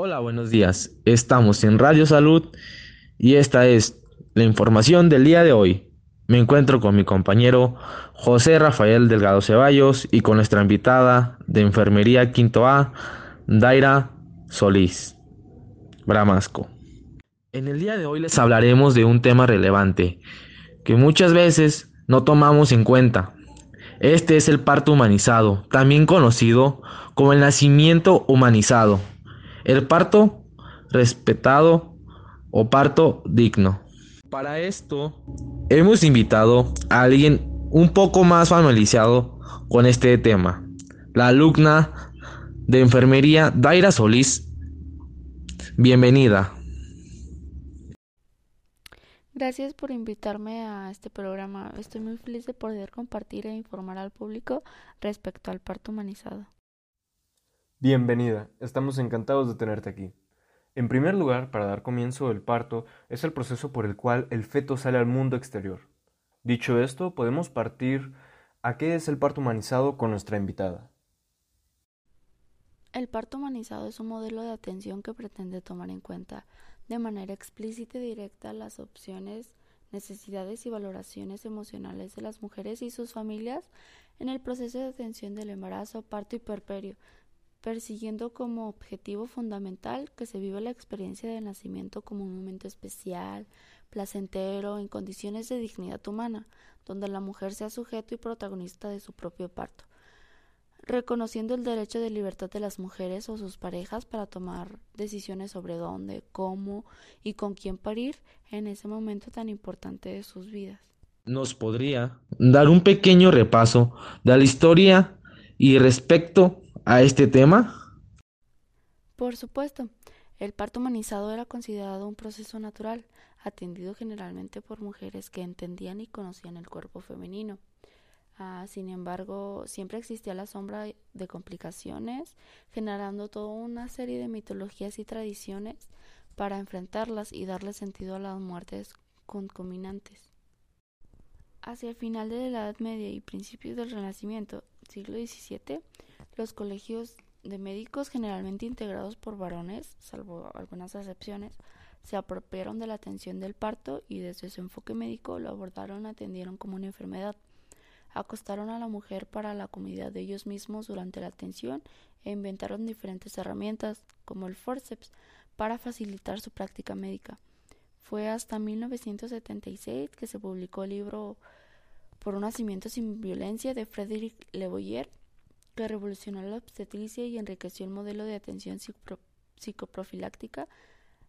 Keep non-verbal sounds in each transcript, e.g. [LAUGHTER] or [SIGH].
Hola, buenos días. Estamos en Radio Salud y esta es la información del día de hoy. Me encuentro con mi compañero José Rafael Delgado Ceballos y con nuestra invitada de Enfermería Quinto A, Daira Solís Bramasco. En el día de hoy les hablaremos de un tema relevante que muchas veces no tomamos en cuenta. Este es el parto humanizado, también conocido como el nacimiento humanizado el parto respetado o parto digno. Para esto hemos invitado a alguien un poco más familiarizado con este tema, la alumna de enfermería Daira Solís. Bienvenida. Gracias por invitarme a este programa. Estoy muy feliz de poder compartir e informar al público respecto al parto humanizado. Bienvenida, estamos encantados de tenerte aquí. En primer lugar, para dar comienzo el parto, es el proceso por el cual el feto sale al mundo exterior. Dicho esto, podemos partir a qué es el parto humanizado con nuestra invitada. El parto humanizado es un modelo de atención que pretende tomar en cuenta de manera explícita y directa las opciones, necesidades y valoraciones emocionales de las mujeres y sus familias en el proceso de atención del embarazo, parto y perperio, persiguiendo como objetivo fundamental que se viva la experiencia del nacimiento como un momento especial, placentero, en condiciones de dignidad humana, donde la mujer sea sujeto y protagonista de su propio parto, reconociendo el derecho de libertad de las mujeres o sus parejas para tomar decisiones sobre dónde, cómo y con quién parir en ese momento tan importante de sus vidas. ¿Nos podría dar un pequeño repaso de la historia y respecto a este tema? Por supuesto, el parto humanizado era considerado un proceso natural, atendido generalmente por mujeres que entendían y conocían el cuerpo femenino. Ah, sin embargo, siempre existía la sombra de complicaciones, generando toda una serie de mitologías y tradiciones para enfrentarlas y darle sentido a las muertes concominantes. Hacia el final de la Edad Media y principios del Renacimiento, siglo XVII, los colegios de médicos, generalmente integrados por varones, salvo algunas excepciones, se apropiaron de la atención del parto y desde su enfoque médico lo abordaron y atendieron como una enfermedad. Acostaron a la mujer para la comodidad de ellos mismos durante la atención e inventaron diferentes herramientas, como el forceps, para facilitar su práctica médica. Fue hasta 1976 que se publicó el libro Por un nacimiento sin violencia de Frédéric Le Boyer, que revolucionó la obstetricia y enriqueció el modelo de atención psicoprofiláctica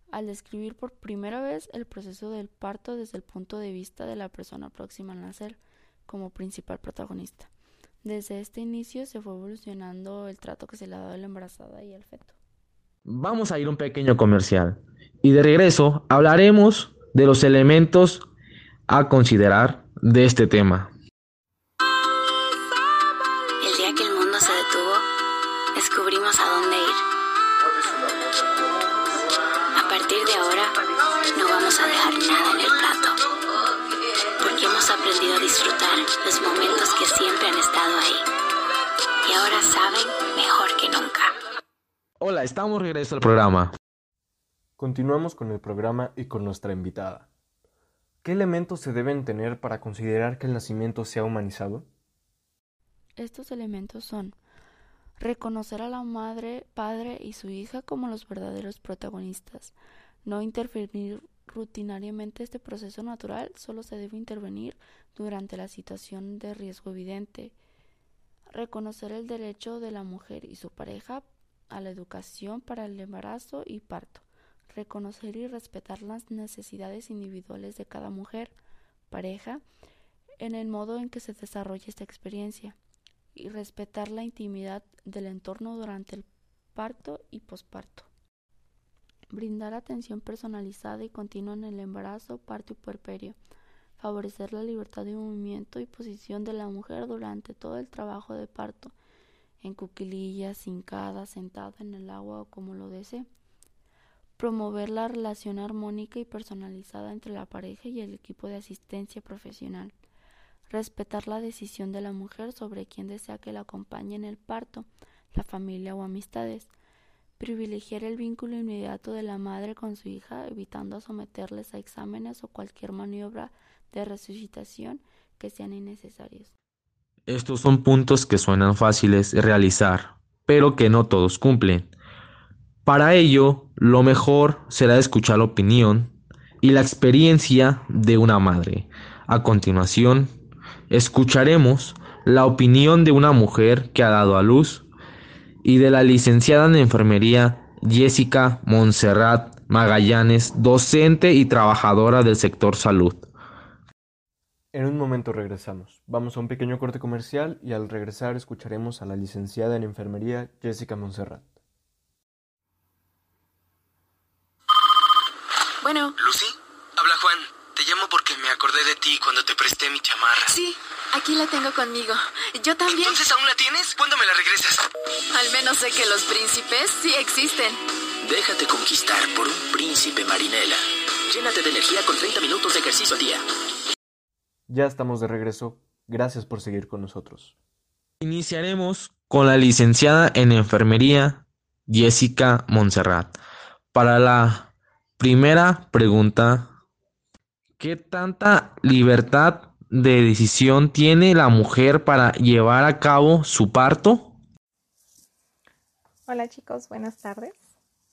al describir por primera vez el proceso del parto desde el punto de vista de la persona próxima al nacer como principal protagonista. Desde este inicio se fue evolucionando el trato que se le ha dado a la embarazada y al feto. Vamos a ir un pequeño comercial y de regreso hablaremos de los elementos a considerar de este tema. Hola, estamos regreso al programa. Continuamos con el programa y con nuestra invitada. ¿Qué elementos se deben tener para considerar que el nacimiento sea humanizado? Estos elementos son reconocer a la madre, padre y su hija como los verdaderos protagonistas, no interferir rutinariamente este proceso natural, solo se debe intervenir durante la situación de riesgo evidente, reconocer el derecho de la mujer y su pareja a la educación para el embarazo y parto, reconocer y respetar las necesidades individuales de cada mujer, pareja, en el modo en que se desarrolla esta experiencia, y respetar la intimidad del entorno durante el parto y posparto. Brindar atención personalizada y continua en el embarazo, parto y puerperio. Favorecer la libertad de movimiento y posición de la mujer durante todo el trabajo de parto, en cuquilillas, hincada, sentada en el agua o como lo desee. Promover la relación armónica y personalizada entre la pareja y el equipo de asistencia profesional respetar la decisión de la mujer sobre quién desea que la acompañe en el parto, la familia o amistades, privilegiar el vínculo inmediato de la madre con su hija, evitando someterles a exámenes o cualquier maniobra de resucitación que sean innecesarios. Estos son puntos que suenan fáciles de realizar, pero que no todos cumplen. Para ello, lo mejor será escuchar la opinión y la experiencia de una madre. A continuación, escucharemos la opinión de una mujer que ha dado a luz y de la licenciada en enfermería Jessica Montserrat Magallanes, docente y trabajadora del sector salud. En un momento regresamos. Vamos a un pequeño corte comercial y al regresar escucharemos a la licenciada en enfermería Jessica Montserrat. Bueno. Lucy, habla Juan. Te llamo porque me acordé de ti cuando te presté mi chamarra. Sí, aquí la tengo conmigo. Yo también. ¿Entonces aún la tienes? ¿Cuándo me la regresas? Al menos sé que los príncipes sí existen. Déjate conquistar por un príncipe marinela. Llénate de energía con 30 minutos de ejercicio al día. Ya estamos de regreso. Gracias por seguir con nosotros. Iniciaremos con la licenciada en enfermería Jessica Montserrat. Para la Primera pregunta, ¿qué tanta libertad de decisión tiene la mujer para llevar a cabo su parto? Hola chicos, buenas tardes.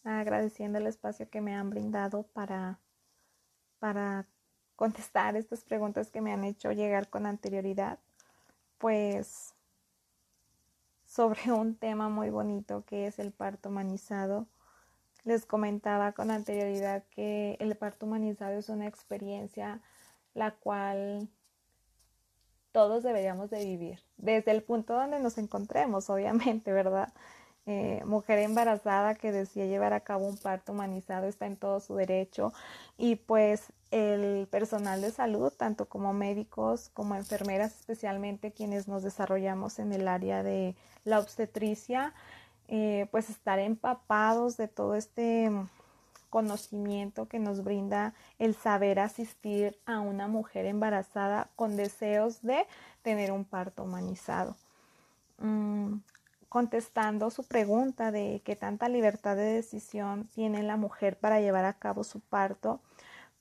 Agradeciendo el espacio que me han brindado para, para contestar estas preguntas que me han hecho llegar con anterioridad, pues sobre un tema muy bonito que es el parto humanizado les comentaba con anterioridad que el parto humanizado es una experiencia la cual todos deberíamos de vivir, desde el punto donde nos encontremos, obviamente, ¿verdad? Eh, mujer embarazada que decía llevar a cabo un parto humanizado está en todo su derecho y pues el personal de salud, tanto como médicos como enfermeras, especialmente quienes nos desarrollamos en el área de la obstetricia, eh, pues estar empapados de todo este conocimiento que nos brinda el saber asistir a una mujer embarazada con deseos de tener un parto humanizado. Mm, contestando su pregunta de qué tanta libertad de decisión tiene la mujer para llevar a cabo su parto,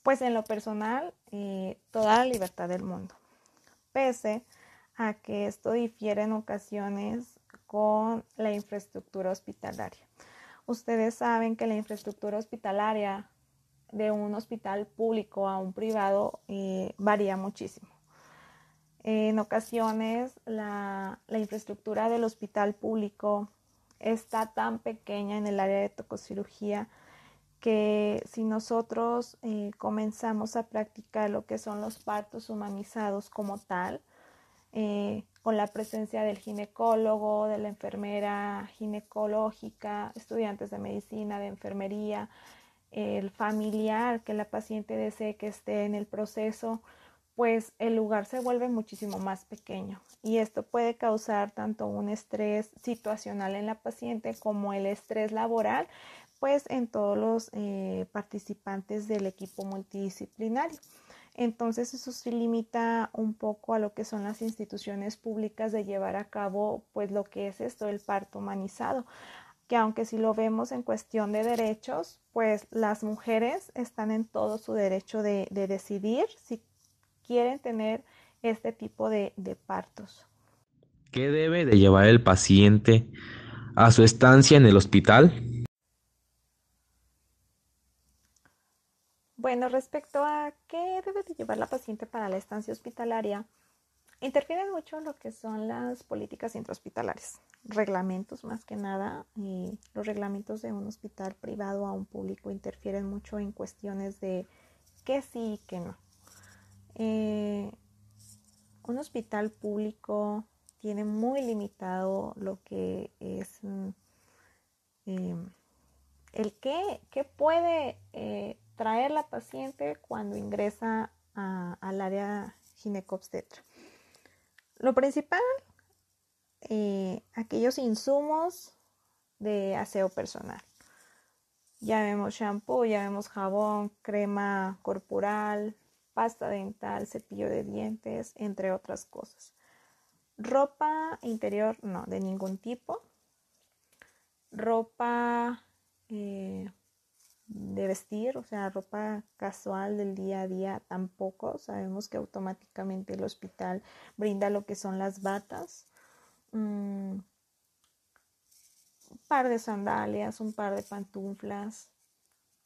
pues en lo personal, eh, toda la libertad del mundo. Pese a que esto difiere en ocasiones con la infraestructura hospitalaria. Ustedes saben que la infraestructura hospitalaria de un hospital público a un privado eh, varía muchísimo. En ocasiones la, infraestructura del hospital público está tan pequeña en el área de tococirugía que si nosotros eh, comenzamos a practicar lo que son los partos humanizados como tal, eh, con la presencia del ginecólogo, de la enfermera ginecológica, estudiantes de medicina, de enfermería, el familiar que la paciente desee que esté en el proceso, pues el lugar se vuelve muchísimo más pequeño. Y esto puede causar tanto un estrés situacional en la paciente como el estrés laboral, pues en todos los eh, participantes del equipo multidisciplinario. Entonces eso sí limita un poco a lo que son las instituciones públicas de llevar a cabo pues lo que es esto, el parto humanizado, que aunque si lo vemos en cuestión de derechos, pues las mujeres están en todo su derecho de, decidir si quieren tener este tipo de, de partos. ¿Qué debe de llevar el paciente a su estancia en el hospital? Bueno, respecto a qué debe de llevar la paciente para la estancia hospitalaria, interfieren mucho lo que son las políticas intrahospitalarias, reglamentos más que nada, y los reglamentos de un hospital privado a un público interfieren mucho en cuestiones de qué sí y qué no. Eh, un hospital público tiene muy limitado lo que es mm, em, el qué, puede eh, traer la paciente cuando ingresa al área ginecobstetra. Lo principal, eh, aquellos insumos de aseo personal. Ya vemos shampoo, ya vemos jabón, crema corporal, pasta dental, cepillo de dientes, entre otras cosas. Ropa interior, no, de ningún tipo. Ropa eh, de vestir, o sea, ropa casual del día a día tampoco. Sabemos que automáticamente el hospital brinda lo que son las batas, un par de sandalias, un par de pantuflas,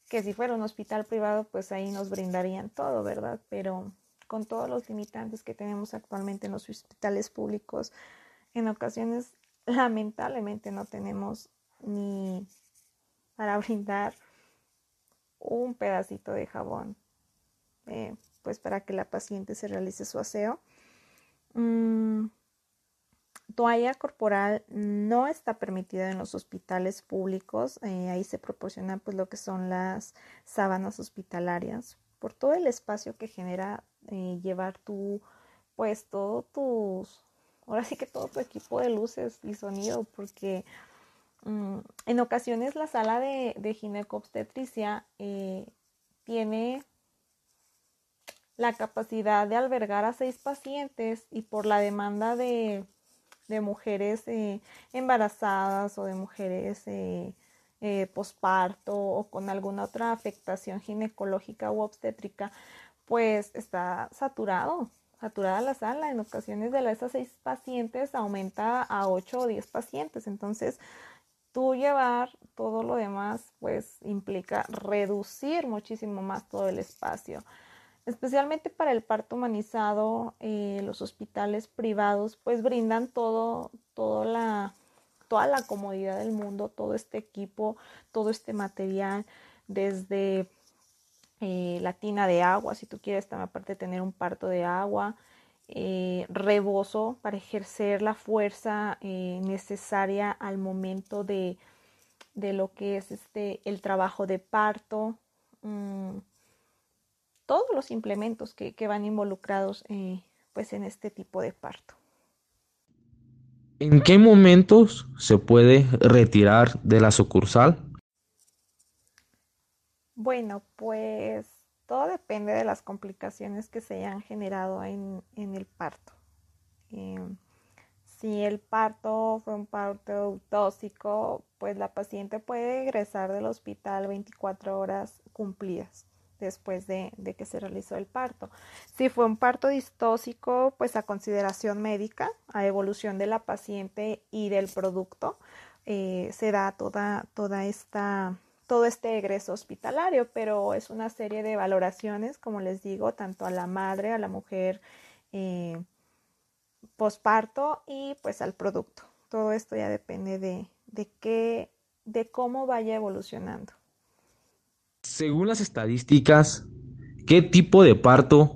que si fuera un hospital privado, pues ahí nos brindarían todo, ¿verdad? Pero con todos los limitantes que tenemos actualmente en los hospitales públicos, en ocasiones lamentablemente no tenemos ni para brindar un pedacito de jabón, eh, pues para que la paciente se realice su aseo. Mm, toalla corporal no está permitida en los hospitales públicos. Eh, ahí se proporciona pues lo que son las sábanas hospitalarias por todo el espacio que genera eh, llevar tu pues todo tus ahora sí que todo tu equipo de luces y sonido porque Mm, en ocasiones la sala de, de ginecobstetricia eh, tiene la capacidad de albergar a seis pacientes y por la demanda de, mujeres eh, embarazadas o de mujeres eh, posparto o con alguna otra afectación ginecológica u obstétrica, pues está saturado, saturada la sala. En ocasiones de esas seis pacientes aumenta a ocho o diez pacientes. Entonces, tú llevar todo lo demás, pues implica reducir muchísimo más todo el espacio. Especialmente para el parto humanizado, eh, los hospitales privados pues brindan todo, la, toda la comodidad del mundo, todo este equipo, todo este material, desde eh, la tina de agua, si tú quieres también aparte tener un parto de agua, eh, rebozo para ejercer la fuerza eh, necesaria al momento de, lo que es este el trabajo de parto mm, todos los implementos que, van involucrados eh, pues en este tipo de parto ¿En qué momentos se puede retirar de la sucursal? Bueno, pues todo depende de las complicaciones que se hayan generado en, el parto. Em, si el parto fue un parto tóxico, pues la paciente puede egresar del hospital 24 horas cumplidas después de, que se realizó el parto. Si fue un parto distóxico, pues a consideración médica, a evolución de la paciente y del producto, eh, se da toda, toda esta todo este egreso hospitalario, pero es una serie de valoraciones, como les digo, tanto a la madre, a la mujer eh, posparto y pues al producto. Todo esto ya depende de, de qué, de cómo vaya evolucionando. Según las estadísticas, ¿qué tipo de parto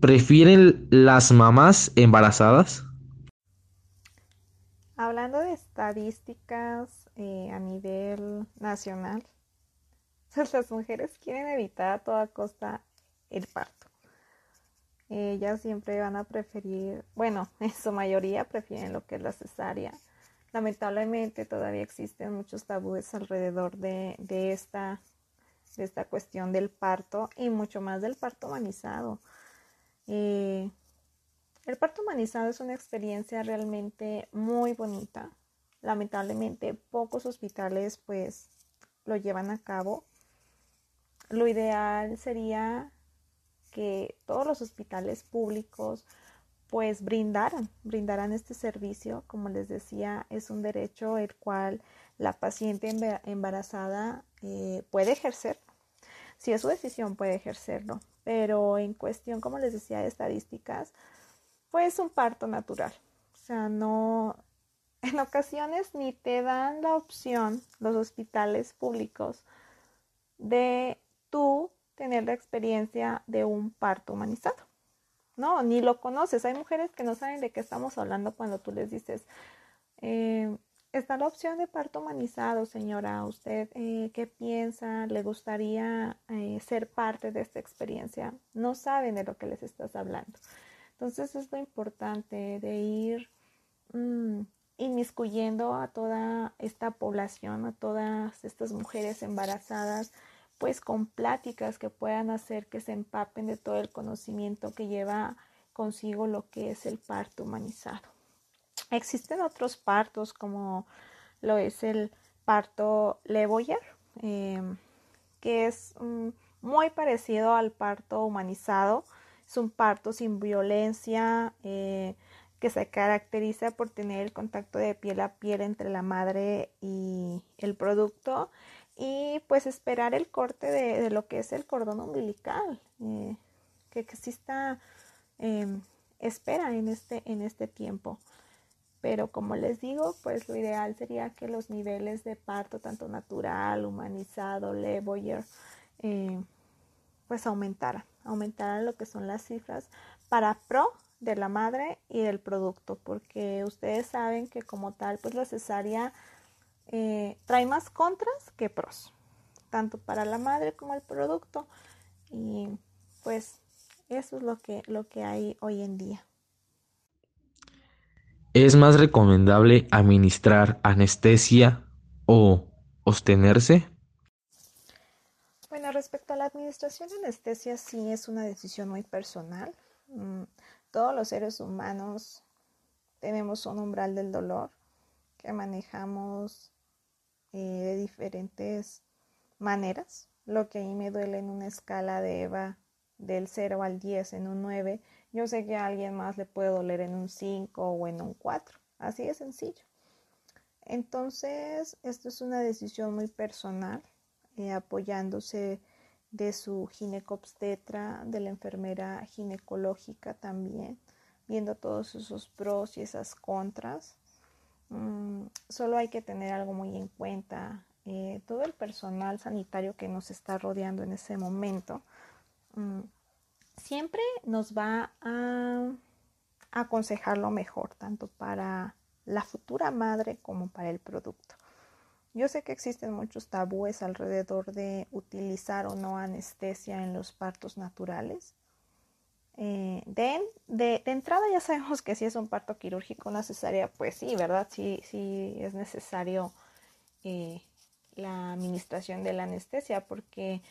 prefieren las mamás embarazadas? Hablando de estadísticas eh, a nivel nacional, [LAUGHS] las mujeres quieren evitar a toda costa el parto. Ellas siempre van a preferir, bueno, [LAUGHS] en su mayoría prefieren lo que es la cesárea. Lamentablemente todavía existen muchos tabúes alrededor de, esta, de esta cuestión del parto y mucho más del parto humanizado. el parto humanizado es una experiencia realmente muy bonita. Lamentablemente pocos hospitales pues lo llevan a cabo lo ideal sería que todos los hospitales públicos pues brindaran, brindaran este servicio. Como les decía, es un derecho el cual la paciente embarazada eh, puede ejercer. Si es su decisión, puede ejercerlo. Pero en cuestión, como les decía, de estadísticas, pues un parto natural. O sea, no, en ocasiones ni te dan la opción los hospitales públicos de tú tener la experiencia de un parto humanizado. No, ni lo conoces. Hay mujeres que no saben de qué estamos hablando cuando tú les dices, eh, está la opción de parto humanizado, señora. ¿Usted eh, qué piensa? ¿Le gustaría eh, ser parte de esta experiencia? No saben de lo que les estás hablando. Entonces es lo importante de ir mm, inmiscuyendo a toda esta población, a todas estas mujeres embarazadas pues con pláticas que puedan hacer que se empapen de todo el conocimiento que lleva consigo lo que es el parto humanizado. Existen otros partos como lo es el parto Le Boyer, em, que es mm, muy parecido al parto humanizado. Es un parto sin violencia eh, que se caracteriza por tener el contacto de piel a piel entre la madre y el producto y pues esperar el corte de, lo que es el cordón umbilical, eh, que exista em, espera en este, en este tiempo. Pero como les digo, pues lo ideal sería que los niveles de parto, tanto natural, humanizado, Le Boyer, eh, pues aumentaran, aumentaran lo que son las cifras para pro de la madre y del producto, porque ustedes saben que como tal, pues la cesárea eh, trae más contras que pros, tanto para la madre como el producto. Y pues eso es lo que, lo que hay hoy en día. ¿Es más recomendable administrar anestesia o sostenerse? Bueno, respecto a la administración de anestesia, sí es una decisión muy personal. Mm, todos los seres humanos tenemos un umbral del dolor que manejamos eh, de diferentes maneras. Lo que a mí me duele en una escala de EVA del 0 al 10 en un 9, yo sé que a alguien más le puede doler en un 5 o en un 4. Así de sencillo. Entonces, esto es una decisión muy personal, eh, apoyándose de su ginecobstetra, de la enfermera ginecológica también, viendo todos esos pros y esas contras. Mm, solo hay que tener algo muy en cuenta. Eh, todo el personal sanitario que nos está rodeando en ese momento mm, siempre nos va a aconsejar lo mejor, tanto para la futura madre como para el producto. Yo sé que existen muchos tabúes alrededor de utilizar o no anestesia en los partos naturales. Eh, de, entrada ya sabemos que si es un parto quirúrgico, una cesárea, pues sí, ¿verdad? Sí, sí es necesario eh, la administración de la anestesia porque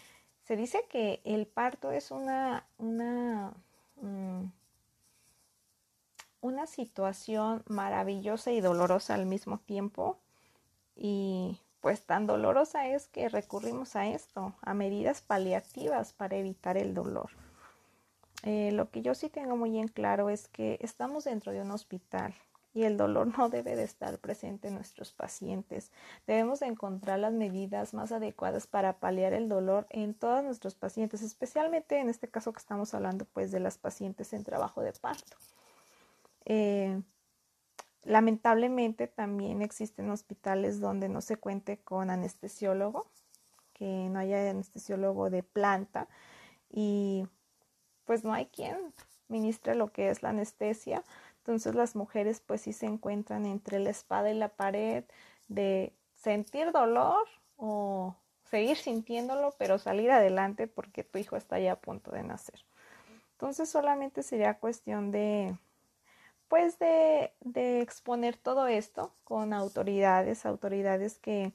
se dice que el parto es una, mm, una situación maravillosa y dolorosa al mismo tiempo. Y pues tan dolorosa es que recurrimos a esto, a medidas paliativas para evitar el dolor. Eh, lo que yo sí tengo muy en claro es que estamos dentro de un hospital y el dolor no debe de estar presente en nuestros pacientes. Debemos encontrar las medidas más adecuadas para paliar el dolor en todos nuestros pacientes, especialmente en este caso que estamos hablando pues de las pacientes en trabajo de parto. Eh, lamentablemente también existen hospitales donde no se cuente con anestesiólogo, que no haya anestesiólogo de planta y pues no hay quien ministre lo que es la anestesia entonces las mujeres pues sí se encuentran entre la espada y la pared de sentir dolor o seguir sintiéndolo, pero salir adelante porque tu hijo está ya a punto de nacer. Entonces solamente sería cuestión de pues de, exponer todo esto con autoridades, autoridades que,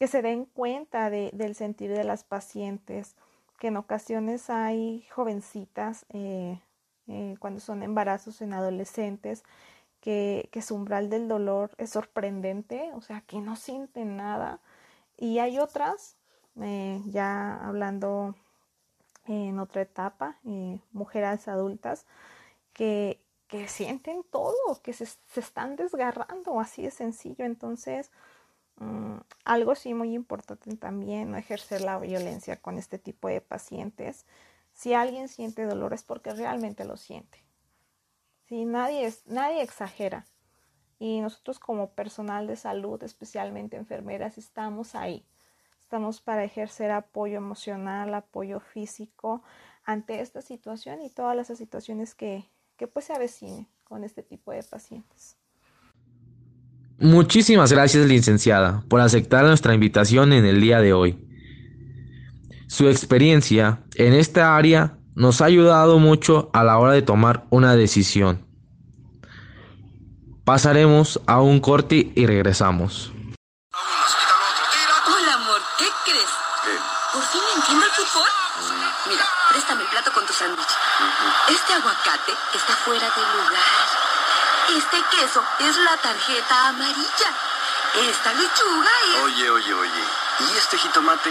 se den cuenta del sentir de las pacientes, que en ocasiones hay jovencitas eh, eh, cuando son embarazos en adolescentes, que, su umbral del dolor es sorprendente, o sea, que no sienten nada. Y hay otras, eh, ya hablando en otra etapa, mujeres adultas, que, que, sienten todo, que se, están desgarrando, así de sencillo. Entonces, mm, algo sí muy importante también, no ejercer la violencia con este tipo de pacientes. Si alguien siente dolor es porque realmente lo siente. Si nadie, es, nadie exagera. Y nosotros como personal de salud, especialmente enfermeras, estamos ahí. Estamos para ejercer apoyo emocional, apoyo físico ante esta situación y todas las situaciones que, que pues se avecinen con este tipo de pacientes. Muchísimas gracias, licenciada, por aceptar nuestra invitación en el día de hoy. Su experiencia en esta área nos ha ayudado mucho a la hora de tomar una decisión. Pasaremos a un corte y regresamos. Hola, amor, ¿qué crees? ¿Por fin entiendo el fútbol? Mira, préstame el plato con tu sándwich. Este aguacate está fuera de lugar. Este queso es la tarjeta amarilla. Esta lechuga es... Oye, oye, oye. ¿Y este jitomate?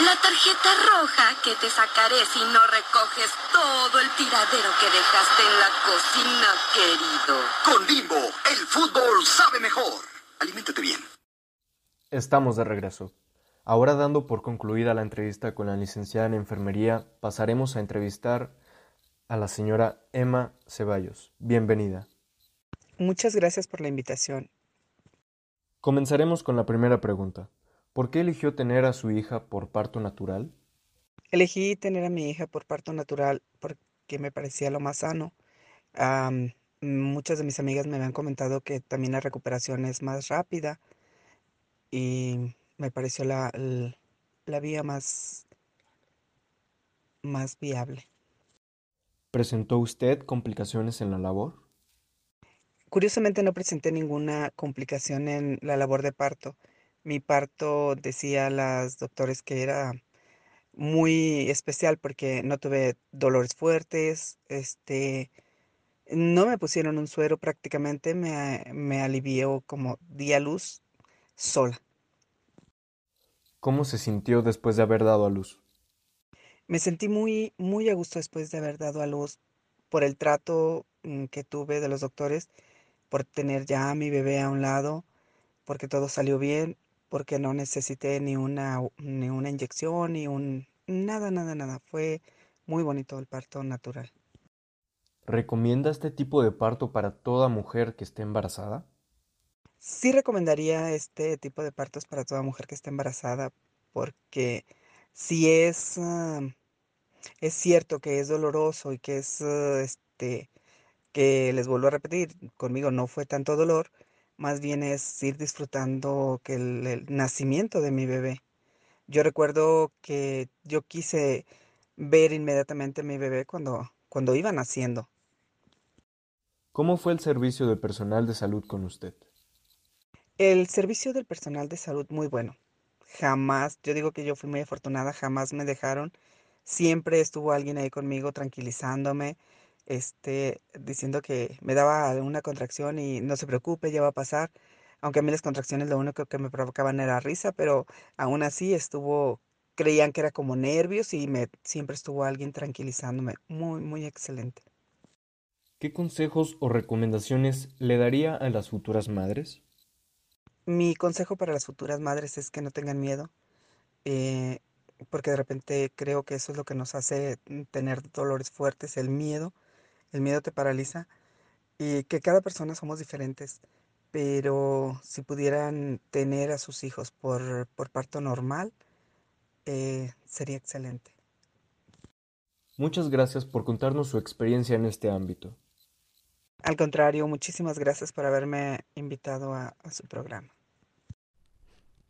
La tarjeta roja que te sacaré si no recoges todo el tiradero que dejaste en la cocina, querido. Con Bimbo, el fútbol sabe mejor. Aliméntate bien. Estamos de regreso. Ahora dando por concluida la entrevista con la licenciada en enfermería, pasaremos a entrevistar a la señora Emma Ceballos. Bienvenida. Muchas gracias por la invitación. Comenzaremos con la primera pregunta. ¿Por qué eligió tener a su hija por parto natural? Elegí tener a mi hija por parto natural porque me parecía lo más sano. muchas de mis amigas me habían comentado que también la recuperación es más rápida y me pareció la, la vía más, más viable. ¿Presentó usted complicaciones en la labor? Curiosamente no presenté ninguna complicación en la labor de parto. Mi parto decía a las doctores que era muy especial porque no tuve dolores fuertes, este, no me pusieron un suero prácticamente, me, me alivió como día luz sola. ¿Cómo se sintió después de haber dado a luz? Me sentí muy, muy a gusto después de haber dado a luz por el trato mm, que tuve de los doctores, por tener ya a mi bebé a un lado, porque todo salió bien porque no necesité ni una, ni una inyección, ni un... Nada, nada, nada. Fue muy bonito el parto natural. ¿Recomienda este tipo de parto para toda mujer que esté embarazada? Sí recomendaría este tipo de partos para toda mujer que esté embarazada porque si es, ah, es cierto que es doloroso y que es, ah, este, que les vuelvo a repetir, conmigo no fue tanto dolor, más bien es ir disfrutando que el, nacimiento de mi bebé. Yo recuerdo que yo quise ver inmediatamente a mi bebé cuando, cuando iba naciendo. ¿Cómo fue el servicio de personal de salud con usted? El servicio del personal de salud muy bueno. Jamás, yo digo que yo fui muy afortunada, jamás me dejaron. Siempre estuvo alguien ahí conmigo tranquilizándome, este, diciendo que me daba una contracción y no se preocupe, ya va a pasar. Aunque a mí las contracciones lo único que me provocaban era risa, pero aún así estuvo, creían que era como nervios y me, siempre estuvo alguien tranquilizándome. Muy, muy excelente. ¿Qué consejos o recomendaciones le daría a las futuras madres? Mi consejo para las futuras madres es que no tengan miedo, eh, porque de repente creo que eso es lo que nos hace tener dolores fuertes, el miedo el miedo te paraliza y que cada persona somos diferentes, pero si pudieran tener a sus hijos por, parto normal, eh, sería excelente. Muchas gracias por contarnos su experiencia en este ámbito. Al contrario, muchísimas gracias por haberme invitado a, a su programa.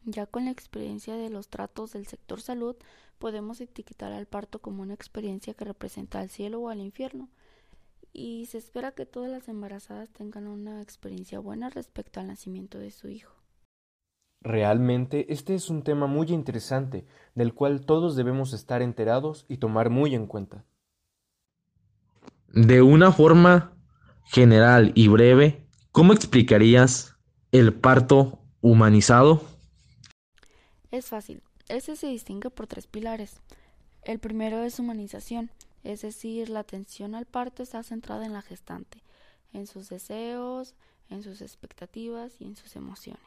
Ya con la experiencia de los tratos del sector salud, podemos etiquetar al parto como una experiencia que representa al cielo o al infierno y se espera que todas las embarazadas tengan una experiencia buena respecto al nacimiento de su hijo. Realmente este es un tema muy interesante del cual todos debemos estar enterados y tomar muy en cuenta. De una forma general y breve, ¿cómo explicarías el parto humanizado? Es fácil. Ese se distingue por tres pilares. El primero es humanización, es decir, la atención al parto está centrada en la gestante, en sus deseos, en sus expectativas y en sus emociones.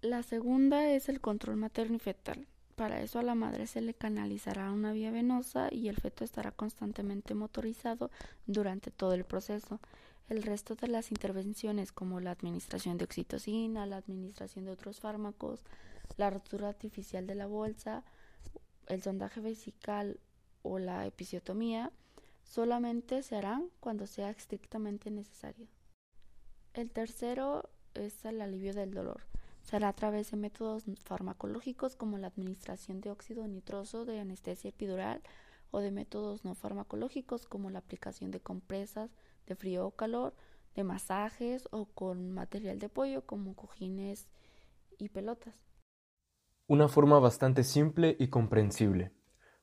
La segunda es el control materno y fetal. Para eso a la madre se le canalizará una vía venosa y el feto estará constantemente motorizado durante todo el proceso. El resto de las intervenciones como la administración de oxitocina, la administración de otros fármacos, la rotura artificial de la bolsa, el sondaje vesical o la episiotomía solamente se harán cuando sea estrictamente necesario. El tercero es el alivio del dolor. Será a través de métodos farmacológicos como la administración de óxido nitroso de anestesia epidural o de métodos no farmacológicos como la aplicación de compresas de frío o calor, de masajes o con material de apoyo como cojines y pelotas. Una forma bastante simple y comprensible.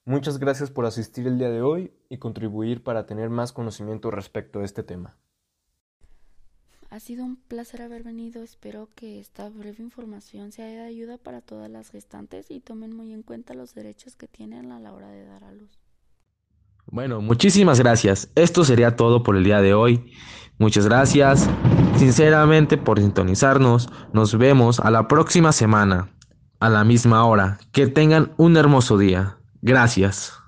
Muchas gracias por asistir el día de hoy y contribuir para tener más conocimiento respecto a este tema. Ha sido un placer haber venido. Espero que esta breve información sea de ayuda para todas las gestantes y tomen muy en cuenta los derechos que tienen a la hora de dar a luz. Bueno, muchísimas gracias. Esto sería todo por el día de hoy. Muchas gracias, sinceramente, por sintonizarnos. Nos vemos a la próxima semana, a la misma hora. Que tengan un hermoso día. Gracias.